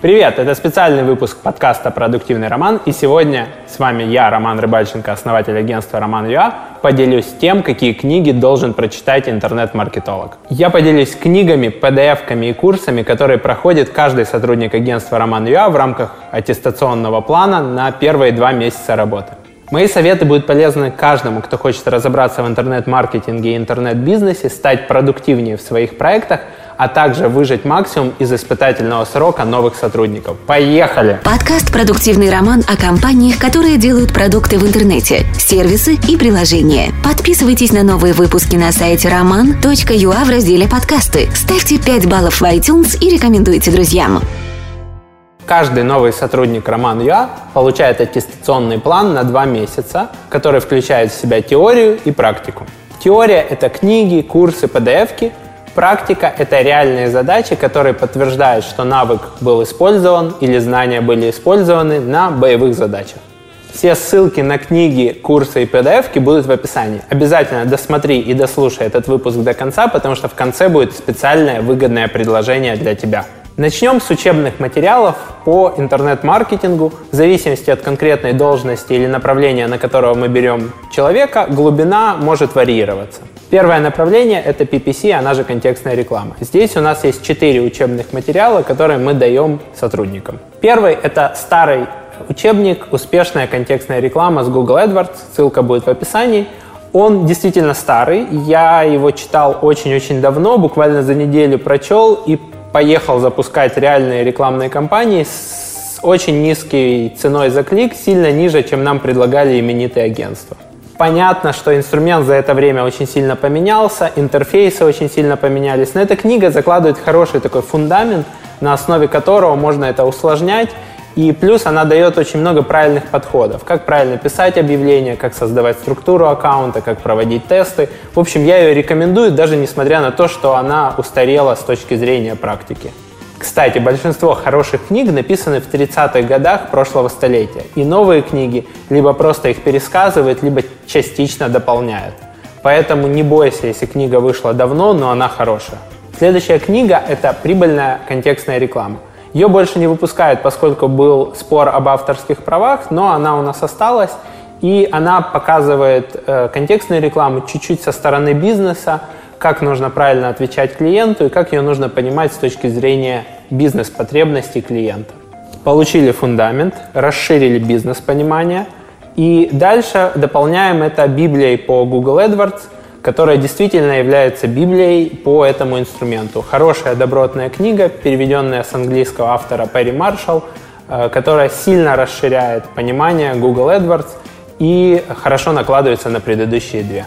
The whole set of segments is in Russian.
Привет, это специальный выпуск подкаста «Продуктивный роман», и сегодня с вами я, Роман Рыбальченко, основатель агентства «Роман ЮА», поделюсь тем, какие книги должен прочитать интернет-маркетолог. Я поделюсь книгами, PDF-ками и курсами, которые проходит каждый сотрудник агентства «Роман ЮА» в рамках аттестационного плана на первые два месяца работы. Мои советы будут полезны каждому, кто хочет разобраться в интернет-маркетинге и интернет-бизнесе, стать продуктивнее в своих проектах – а также выжать максимум из испытательного срока новых сотрудников. Поехали! Подкаст «Продуктивный роман» о компаниях, которые делают продукты в интернете, сервисы и приложения. Подписывайтесь на новые выпуски на сайте roman.ua в разделе «Подкасты». Ставьте 5 баллов в iTunes и рекомендуйте друзьям. Каждый новый сотрудник Роман ЮА получает аттестационный план на два месяца, который включает в себя теорию и практику. Теория — это книги, курсы, PDF-ки, Практика — это реальные задачи, которые подтверждают, что навык был использован или знания были использованы на боевых задачах. Все ссылки на книги, курсы и PDF будут в описании. Обязательно досмотри и дослушай этот выпуск до конца, потому что в конце будет специальное выгодное предложение для тебя. Начнем с учебных материалов по интернет-маркетингу. В зависимости от конкретной должности или направления, на которого мы берем человека, глубина может варьироваться. Первое направление – это PPC, она же контекстная реклама. Здесь у нас есть четыре учебных материала, которые мы даем сотрудникам. Первый – это старый учебник «Успешная контекстная реклама» с Google AdWords. Ссылка будет в описании. Он действительно старый. Я его читал очень-очень давно, буквально за неделю прочел и поехал запускать реальные рекламные кампании с очень низкой ценой за клик, сильно ниже, чем нам предлагали именитые агентства. Понятно, что инструмент за это время очень сильно поменялся, интерфейсы очень сильно поменялись, но эта книга закладывает хороший такой фундамент, на основе которого можно это усложнять, и плюс она дает очень много правильных подходов. Как правильно писать объявления, как создавать структуру аккаунта, как проводить тесты. В общем, я ее рекомендую, даже несмотря на то, что она устарела с точки зрения практики. Кстати, большинство хороших книг написаны в 30-х годах прошлого столетия, и новые книги либо просто их пересказывают, либо частично дополняют. Поэтому не бойся, если книга вышла давно, но она хорошая. Следующая книга – это «Прибыльная контекстная реклама». Ее больше не выпускают, поскольку был спор об авторских правах, но она у нас осталась, и она показывает э, контекстную рекламу чуть-чуть со стороны бизнеса, как нужно правильно отвечать клиенту и как ее нужно понимать с точки зрения бизнес-потребностей клиента. Получили фундамент, расширили бизнес-понимание и дальше дополняем это Библией по Google AdWords, которая действительно является Библией по этому инструменту. Хорошая добротная книга, переведенная с английского автора Перри Маршалл, э, которая сильно расширяет понимание Google AdWords и хорошо накладывается на предыдущие две.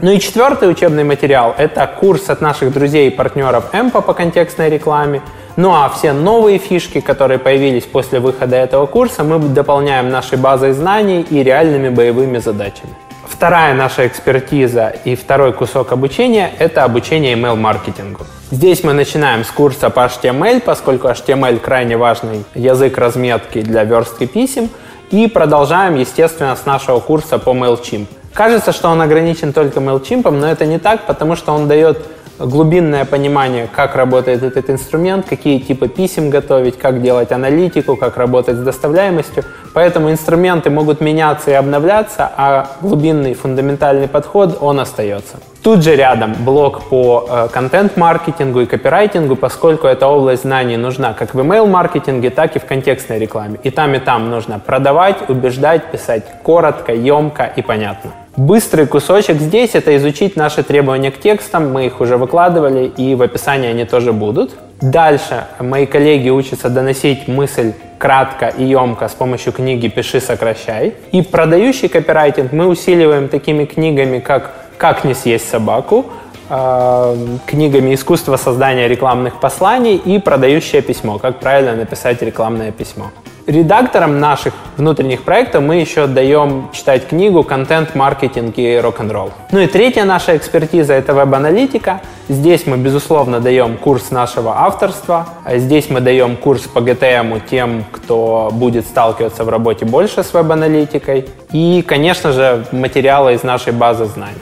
Ну и четвертый учебный материал – это курс от наших друзей и партнеров Эмпа по контекстной рекламе. Ну а все новые фишки, которые появились после выхода этого курса, мы дополняем нашей базой знаний и реальными боевыми задачами. Вторая наша экспертиза и второй кусок обучения – это обучение email-маркетингу. Здесь мы начинаем с курса по HTML, поскольку HTML крайне важный язык разметки для верстки писем, и продолжаем, естественно, с нашего курса по MailChimp – Кажется, что он ограничен только MailChimp, но это не так, потому что он дает глубинное понимание, как работает этот инструмент, какие типы писем готовить, как делать аналитику, как работать с доставляемостью. Поэтому инструменты могут меняться и обновляться, а глубинный фундаментальный подход, он остается. Тут же рядом блок по э, контент-маркетингу и копирайтингу, поскольку эта область знаний нужна как в email-маркетинге, так и в контекстной рекламе. И там, и там нужно продавать, убеждать, писать коротко, емко и понятно. Быстрый кусочек здесь – это изучить наши требования к текстам. Мы их уже выкладывали, и в описании они тоже будут. Дальше мои коллеги учатся доносить мысль кратко и емко с помощью книги «Пиши, сокращай». И продающий копирайтинг мы усиливаем такими книгами, как «Как не съесть собаку», э, книгами «Искусство создания рекламных посланий» и «Продающее письмо. Как правильно написать рекламное письмо». Редакторам наших внутренних проектов мы еще даем читать книгу «Контент, маркетинг и рок-н-ролл». Ну и третья наша экспертиза – это веб-аналитика. Здесь мы, безусловно, даем курс нашего авторства. Здесь мы даем курс по GTM тем, кто будет сталкиваться в работе больше с веб-аналитикой. И, конечно же, материалы из нашей базы знаний.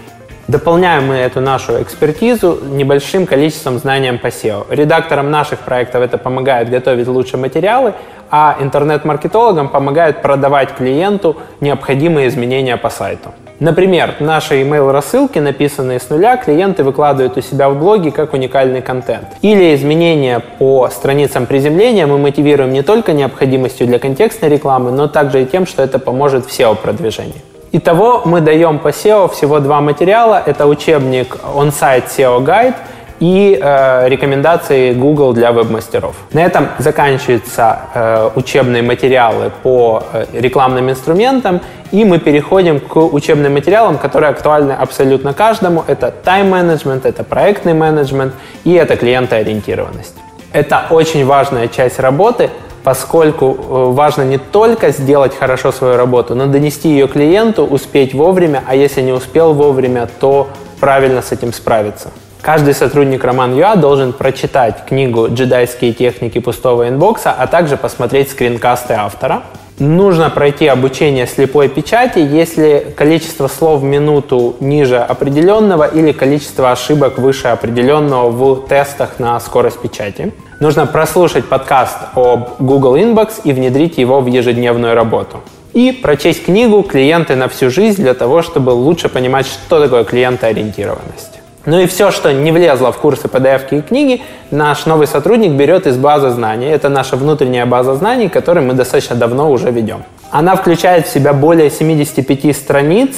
Дополняем мы эту нашу экспертизу небольшим количеством знанием по SEO. Редакторам наших проектов это помогает готовить лучшие материалы, а интернет-маркетологам помогает продавать клиенту необходимые изменения по сайту. Например, наши email-рассылки, написанные с нуля, клиенты выкладывают у себя в блоге как уникальный контент. Или изменения по страницам приземления мы мотивируем не только необходимостью для контекстной рекламы, но также и тем, что это поможет в SEO-продвижении. Итого мы даем по SEO всего два материала. Это учебник On-Site SEO Guide и э, рекомендации Google для веб-мастеров. На этом заканчиваются э, учебные материалы по э, рекламным инструментам, и мы переходим к учебным материалам, которые актуальны абсолютно каждому. Это тайм-менеджмент, это проектный менеджмент и это клиентоориентированность. Это очень важная часть работы, поскольку э, важно не только сделать хорошо свою работу, но донести ее клиенту, успеть вовремя, а если не успел вовремя, то правильно с этим справиться. Каждый сотрудник Роман Юа должен прочитать книгу «Джедайские техники пустого инбокса», а также посмотреть скринкасты автора. Нужно пройти обучение слепой печати, если количество слов в минуту ниже определенного или количество ошибок выше определенного в тестах на скорость печати. Нужно прослушать подкаст об Google Inbox и внедрить его в ежедневную работу. И прочесть книгу «Клиенты на всю жизнь» для того, чтобы лучше понимать, что такое клиентоориентированность. Ну и все, что не влезло в курсы PDF и книги, наш новый сотрудник берет из базы знаний. Это наша внутренняя база знаний, которую мы достаточно давно уже ведем. Она включает в себя более 75 страниц,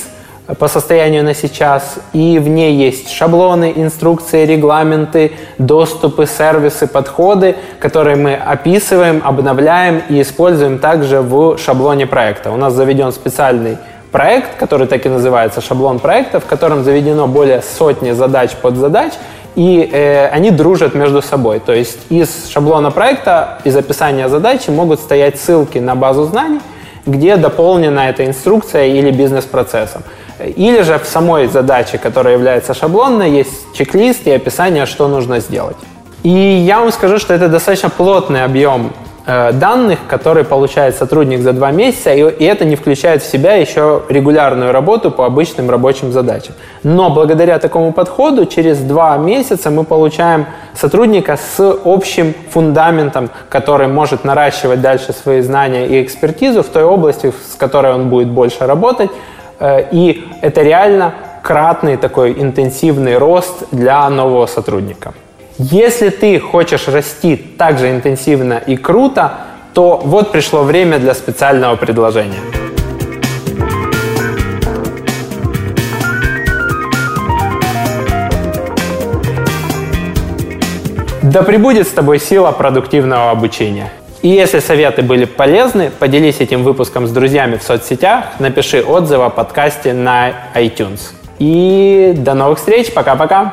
по состоянию на сейчас, и в ней есть шаблоны, инструкции, регламенты, доступы, сервисы, подходы, которые мы описываем, обновляем и используем также в шаблоне проекта. У нас заведен специальный проект, который так и называется шаблон проекта, в котором заведено более сотни задач под задач, и э, они дружат между собой. То есть из шаблона проекта, из описания задачи могут стоять ссылки на базу знаний, где дополнена эта инструкция или бизнес-процессом. Или же в самой задаче, которая является шаблонной, есть чек-лист и описание, что нужно сделать. И я вам скажу, что это достаточно плотный объем данных, которые получает сотрудник за два месяца, и, и это не включает в себя еще регулярную работу по обычным рабочим задачам. Но благодаря такому подходу через два месяца мы получаем сотрудника с общим фундаментом, который может наращивать дальше свои знания и экспертизу в той области, с которой он будет больше работать, Э, и это реально кратный такой интенсивный рост для нового сотрудника. Если ты хочешь расти так же интенсивно и круто, то вот пришло время для специального предложения. Да пребудет с тобой сила продуктивного обучения. И если советы были полезны, поделись этим выпуском с друзьями в соцсетях, напиши отзыв о подкасте на iTunes. И до новых встреч, пока-пока!